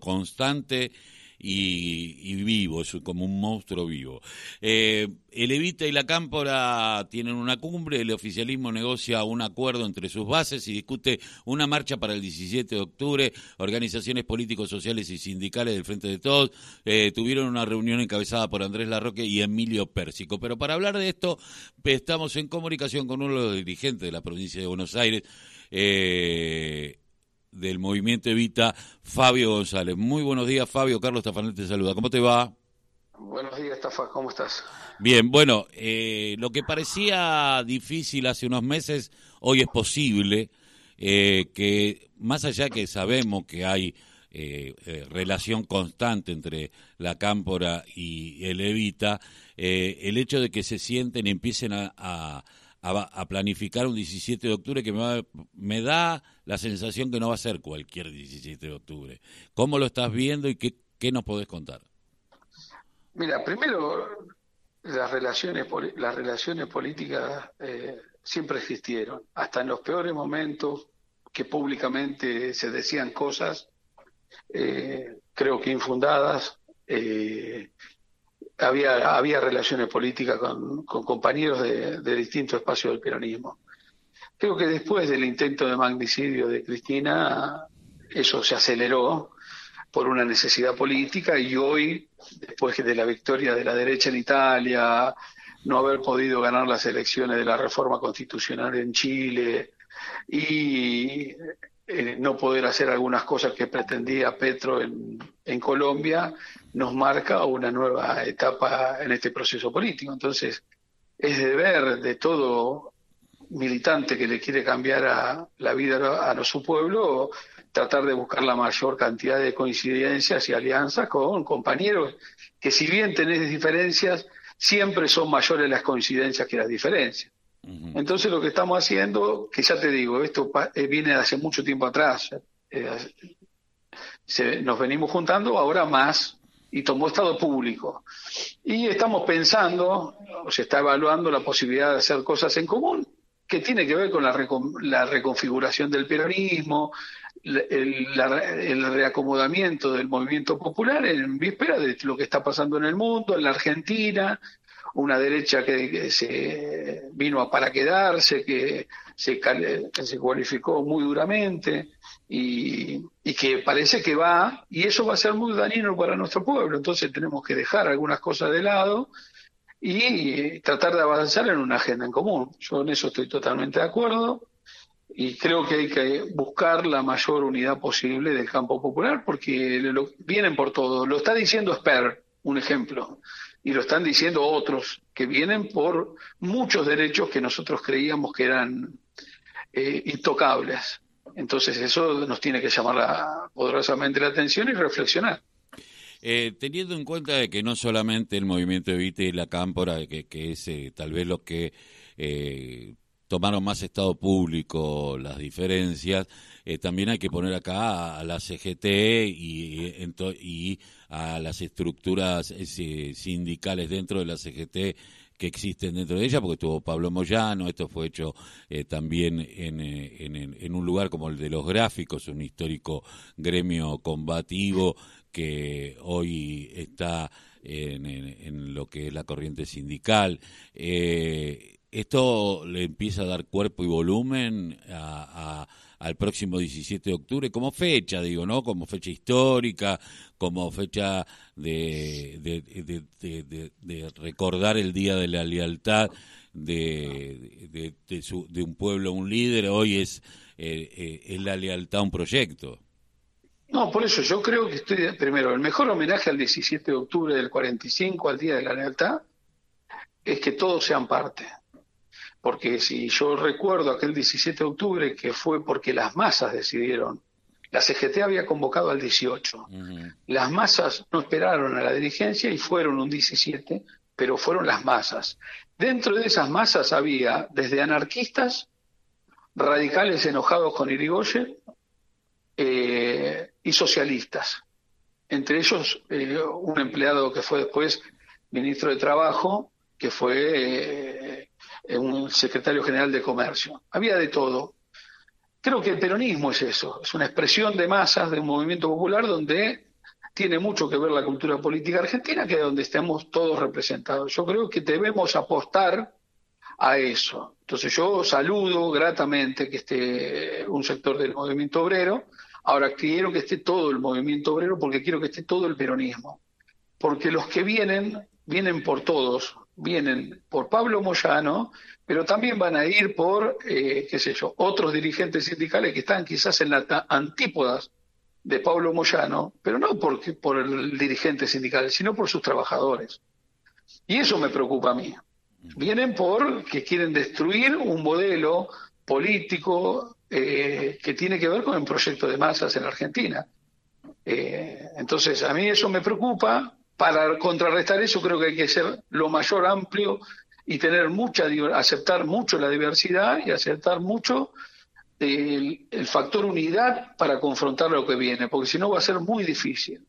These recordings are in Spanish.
constante y, vivo, es como un monstruo vivo. Eh, el Evita y la Cámpora tienen una cumbre, el oficialismo negocia un acuerdo entre sus bases y discute una marcha para el 17 de octubre. Organizaciones políticos, sociales y sindicales del Frente de Todos eh, tuvieron una reunión encabezada por Andrés Larroque y Emilio Pérsico. Pero para hablar de esto, estamos en comunicación con uno de los dirigentes de la provincia de Buenos Aires. Eh, del movimiento Evita, Fabio González. Muy buenos días, Fabio. Carlos Tafanel te saluda. ¿Cómo te va? Buenos días, Tafa. ¿Cómo estás? Bien, bueno, eh, lo que parecía difícil hace unos meses, hoy es posible, eh, que más allá que sabemos que hay eh, relación constante entre la cámpora y el Evita, el hecho de que se sienten y empiecen a a, planificar un 17 de octubre que me, me da la sensación que no va a ser cualquier 17 de octubre. ¿Cómo lo estás viendo y qué, qué nos podés contar? Mira, primero, las relaciones, las relaciones políticas eh, siempre existieron. Hasta en los peores momentos que públicamente se decían cosas, eh, creo que infundadas, eh, había, había relaciones políticas con, compañeros de, distintos espacios del peronismo. Creo que después del intento de magnicidio de Cristina, eso se aceleró por una necesidad política y hoy, después de la victoria de la derecha en Italia, no haber podido ganar las elecciones de la reforma constitucional en Chile y eh, no poder hacer algunas cosas que pretendía Petro en, Colombia, nos marca una nueva etapa en este proceso político. Entonces, es deber de todo militante que le quiere cambiar a, la vida a, su pueblo tratar de buscar la mayor cantidad de coincidencias y alianzas con compañeros que si bien tenés diferencias, siempre son mayores las coincidencias que las diferencias. Entonces lo que estamos haciendo, que ya te digo, esto eh, viene de hace mucho tiempo atrás, eh, nos venimos juntando ahora más y tomó estado público. Y estamos pensando, o se está evaluando la posibilidad de hacer cosas en común, que tiene que ver con la, la reconfiguración del peronismo, el, reacomodamiento del movimiento popular en víspera de lo que está pasando en el mundo, en la Argentina, una derecha que, se vino para quedarse, que se, se cualificó muy duramente y, que parece que va, y eso va a ser muy dañino para nuestro pueblo. Entonces tenemos que dejar algunas cosas de lado y tratar de avanzar en una agenda en común. Yo en eso estoy totalmente de acuerdo y creo que hay que buscar la mayor unidad posible del campo popular porque lo, vienen por todo. Lo está diciendo Sper, un ejemplo y lo están diciendo otros que vienen por muchos derechos que nosotros creíamos que eran eh, intocables. Entonces eso nos tiene que llamar poderosamente la atención y reflexionar. Eh, teniendo en cuenta que no solamente el movimiento Evite y la Cámpora, que, que es eh, tal vez lo que tomaron más estado público las diferencias, eh, también hay que poner acá a la CGT y, y a las estructuras eh, sindicales dentro de la CGT que existen dentro de ella, porque estuvo Pablo Moyano, esto fue hecho eh, también en, en, un lugar como el de los gráficos, un histórico gremio combativo que hoy está en, lo que es la corriente sindical. Esto le empieza a dar cuerpo y volumen a al próximo 17 de octubre como fecha, digo, ¿no? Como fecha histórica, como fecha de, de, recordar el Día de la Lealtad de, de, un pueblo a un líder, hoy es, eh, eh, es la lealtad a un proyecto. No, por eso yo creo que estoy, primero, el mejor homenaje al 17 de octubre del 45, al Día de la Lealtad, es que todos sean parte porque si yo recuerdo aquel 17 de octubre que fue porque las masas decidieron, la CGT había convocado al 18, las masas no esperaron a la dirigencia y fueron un 17, pero fueron las masas. Dentro de esas masas había desde anarquistas, radicales enojados con Irigoyen eh, y socialistas. Entre ellos eh, un empleado que fue después ministro de Trabajo, que fue... Eh, un secretario general de comercio. Había de todo. creo que el peronismo es eso, es una expresión de masas de un movimiento popular donde tiene mucho que ver la cultura política argentina, que es donde estamos todos representados. Yo creo que debemos apostar a eso. Entonces yo saludo gratamente que esté un sector del movimiento obrero. Ahora quiero que esté todo el movimiento obrero porque quiero que esté todo el peronismo. Porque los que vienen, vienen por todos. Vienen por Pablo Moyano, pero también van a ir por, eh, qué sé yo, otros dirigentes sindicales que están quizás en las antípodas de Pablo Moyano, pero no porque, por el dirigente sindical, sino por sus trabajadores. Y eso me preocupa a mí. Vienen porque quieren destruir un modelo político eh, que tiene que ver con el proyecto de masas en Argentina. Eh, entonces, a mí eso me preocupa. Para contrarrestar eso creo que hay que ser lo mayor amplio y tener mucha, aceptar mucho la diversidad y aceptar mucho el, el, factor unidad para confrontar lo que viene, porque si no va a ser muy difícil.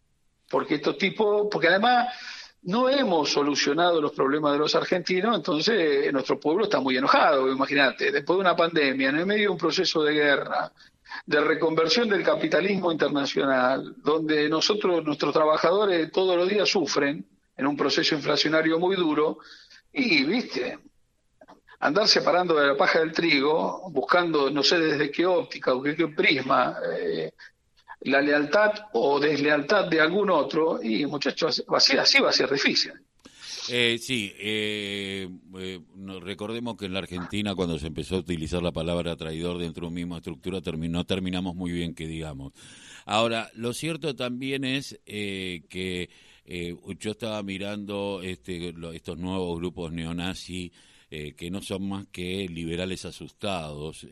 Porque estos tipos, porque además no hemos solucionado los problemas de los argentinos, entonces nuestro pueblo está muy enojado, imagínate, después de una pandemia, en el medio de un proceso de guerra, de reconversión del capitalismo internacional, donde nosotros, nuestros trabajadores todos los días sufren en un proceso inflacionario muy duro, y, viste, andar separando de la paja del trigo, buscando no sé desde qué óptica o qué, prisma, eh, la lealtad o deslealtad de algún otro, y muchachos, va a ser así, va a ser difícil. Eh, sí, eh, eh recordemos que en la Argentina cuando se empezó a utilizar la palabra traidor dentro de una misma estructura terminó, terminamos muy bien que digamos. Ahora, lo cierto también es eh, que yo estaba mirando este, estos nuevos grupos neonazis que no son más que liberales asustados.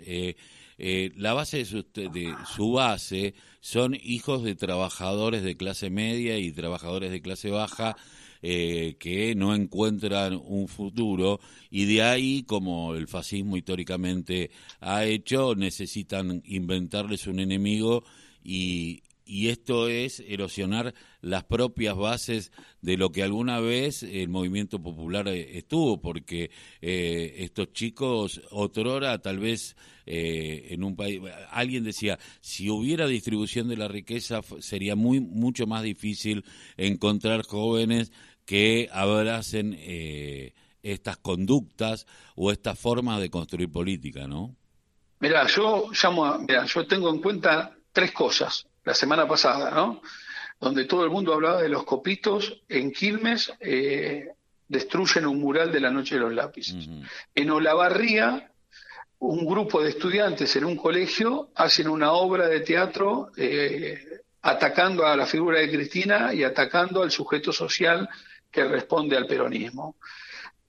Eh, la base de su, de su, base son hijos de trabajadores de clase media y trabajadores de clase baja eh, que no encuentran un futuro y de ahí, como el fascismo históricamente ha hecho, necesitan inventarles un enemigo y, y esto es erosionar las propias bases de lo que alguna vez el movimiento popular eh, estuvo, porque eh, estos chicos, otrora, tal vez eh, en un país, alguien decía, si hubiera distribución de la riqueza sería muy mucho más difícil encontrar jóvenes que abracen estas conductas o estas formas de construir política, ¿no? Mira, yo llamo, mira, yo tengo en cuenta tres cosas la semana pasada, ¿no? Donde todo el mundo hablaba de los copitos en Quilmes eh, destruyen un mural de la Noche de los Lápices. En Olavarría, un grupo de estudiantes en un colegio hacen una obra de teatro eh, atacando a la figura de Cristina y atacando al sujeto social que responde al peronismo.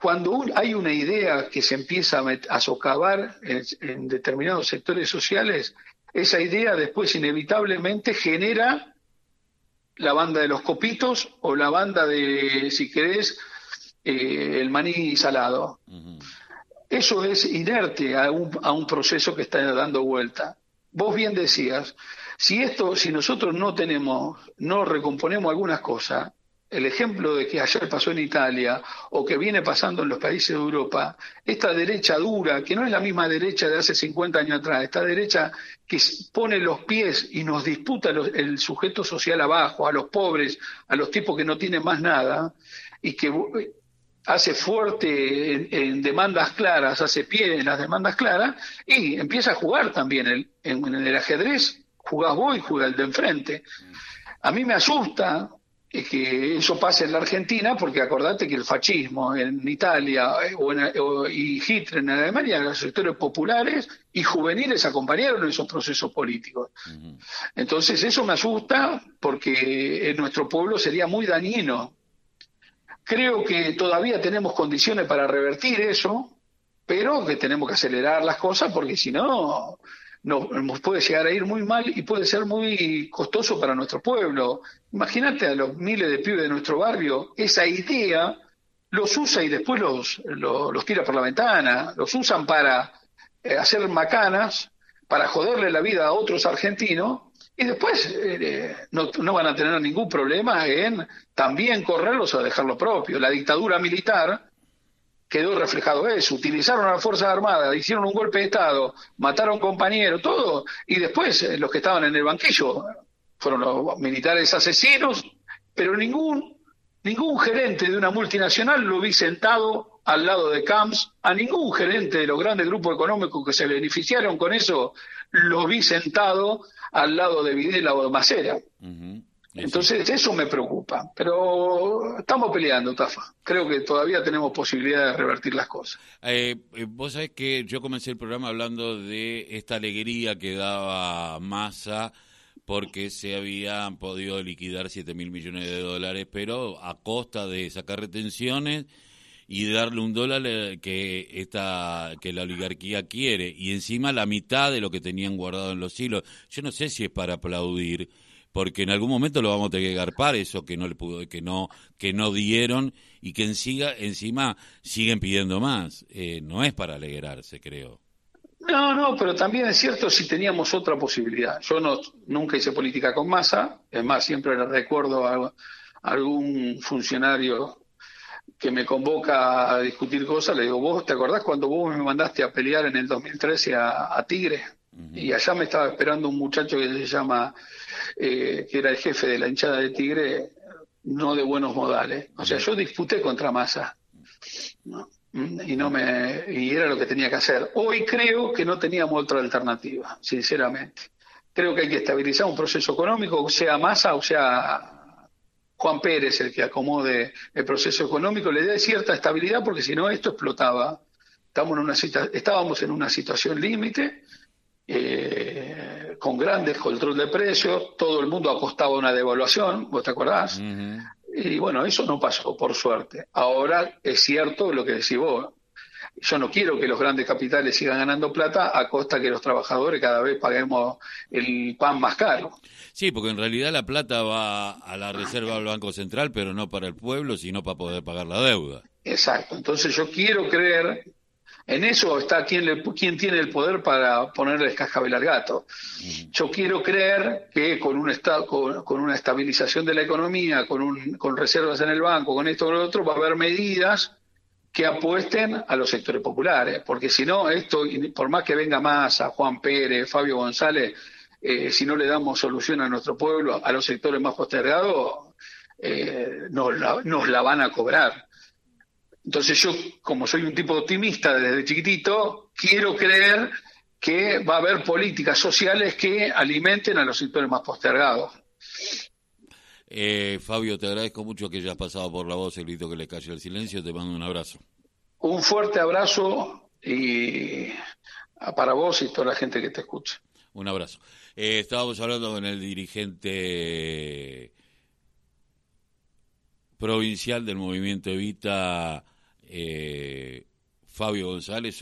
Cuando hay una idea que se empieza a, socavar en determinados sectores sociales, esa idea después inevitablemente genera la banda de los copitos o la banda de, si querés, eh, el maní salado. Eso es inerte a un, a un proceso que está dando vuelta. Vos bien decías, si esto, si nosotros no tenemos, no recomponemos algunas cosas, el ejemplo de que ayer pasó en Italia o que viene pasando en los países de Europa, esta derecha dura, que no es la misma derecha de hace 50 años atrás, esta derecha que pone los pies y nos disputa el sujeto social abajo, a los pobres, a los tipos que no tienen más nada, y que hace fuerte en, demandas claras, hace pie en las demandas claras, y empieza a jugar también en, el ajedrez, jugás vos y juega el de enfrente. A mí me asusta que eso pase en la Argentina, porque acordate que el fascismo en Italia eh, o y Hitler en Alemania, los sectores populares y juveniles acompañaron esos procesos políticos. Entonces eso me asusta porque en nuestro pueblo sería muy dañino. Creo que todavía tenemos condiciones para revertir eso, pero que tenemos que acelerar las cosas porque si no nos puede llegar a ir muy mal y puede ser muy costoso para nuestro pueblo. Imagínate a los miles de pibes de nuestro barrio, esa idea los usa y después los, los, tira por la ventana, los usan para eh, hacer macanas, para joderle la vida a otros argentinos y después eh, no, no, van a tener ningún problema en también correrlos o dejar lo propio. La dictadura militar quedó reflejado eso. Utilizaron a las Fuerzas Armadas, hicieron un golpe de Estado, mataron compañeros, todo, y después eh, los que estaban en el banquillo fueron los militares asesinos, pero ningún, ningún gerente de una multinacional lo vi sentado al lado de Camps, a ningún gerente de los grandes grupos económicos que se beneficiaron con eso, lo vi sentado al lado de Videla o de Macera. Entonces eso me preocupa, pero estamos peleando, Tafa. Creo que todavía tenemos posibilidad de revertir las cosas. Eh, eh, vos sabés que yo comencé el programa hablando de esta alegría que daba Massa porque se habían podido liquidar 7 mil millones de dólares, pero a costa de sacar retenciones y darle un dólar eh, que esta que la oligarquía quiere y encima la mitad de lo que tenían guardado en los hilos. Yo no sé si es para aplaudir porque en algún momento lo vamos a tener que garpar eso que no le pudo, que no, que no dieron y que encima siguen pidiendo más. Eh, no es para alegrarse, creo. No, no, pero también es cierto si teníamos otra posibilidad. Yo no, nunca hice política con masa, es más, siempre le recuerdo a, algún funcionario que me convoca a discutir cosas, le digo, vos, ¿te acordás cuando vos me mandaste a pelear en el 2013 a, a Tigre? Y allá me estaba esperando un muchacho que se llama eh, que era el jefe de la hinchada de Tigre, no de buenos modales. O sea, yo disputé contra Massa. Y no me y era lo que tenía que hacer. Hoy creo que no teníamos otra alternativa, sinceramente. Creo que hay que estabilizar un proceso económico, sea Massa o sea Juan Pérez el que acomode el proceso económico, le dé cierta estabilidad porque si no esto explotaba. Estamos en una estábamos en una situación límite eh, con grandes control de precios, todo el mundo apostaba a una devaluación, ¿vos te acordás? Y bueno, eso no pasó, por suerte. Ahora es cierto lo que decís vos. Yo no quiero que los grandes capitales sigan ganando plata a costa que los trabajadores cada vez paguemos el pan más caro. Sí, porque en realidad la plata va a la reserva del Banco Central, pero no para el pueblo, sino para poder pagar la deuda. Exacto. Entonces yo quiero creer en eso está quien, le, quien tiene el poder para ponerle cascabel al gato. Yo quiero creer que con, un estado, con, una estabilización de la economía, con, un, con reservas en el banco, con esto o lo otro, va a haber medidas que apuesten a los sectores populares, porque si no, esto, por más que venga más a Juan Pérez, Fabio González, eh, si no le damos solución a nuestro pueblo, a los sectores más postergados, eh, nos la van a cobrar. Entonces yo, como soy un tipo optimista desde chiquitito, quiero creer que va a haber políticas sociales que alimenten a los sectores más postergados. Eh, Fabio, te agradezco mucho que hayas pasado por la voz, el grito que le cayó el silencio. Te mando un abrazo. Un fuerte abrazo y para vos y toda la gente que te escucha. Un abrazo. Eh, estábamos hablando con el dirigente provincial del movimiento Evita eh, Fabio González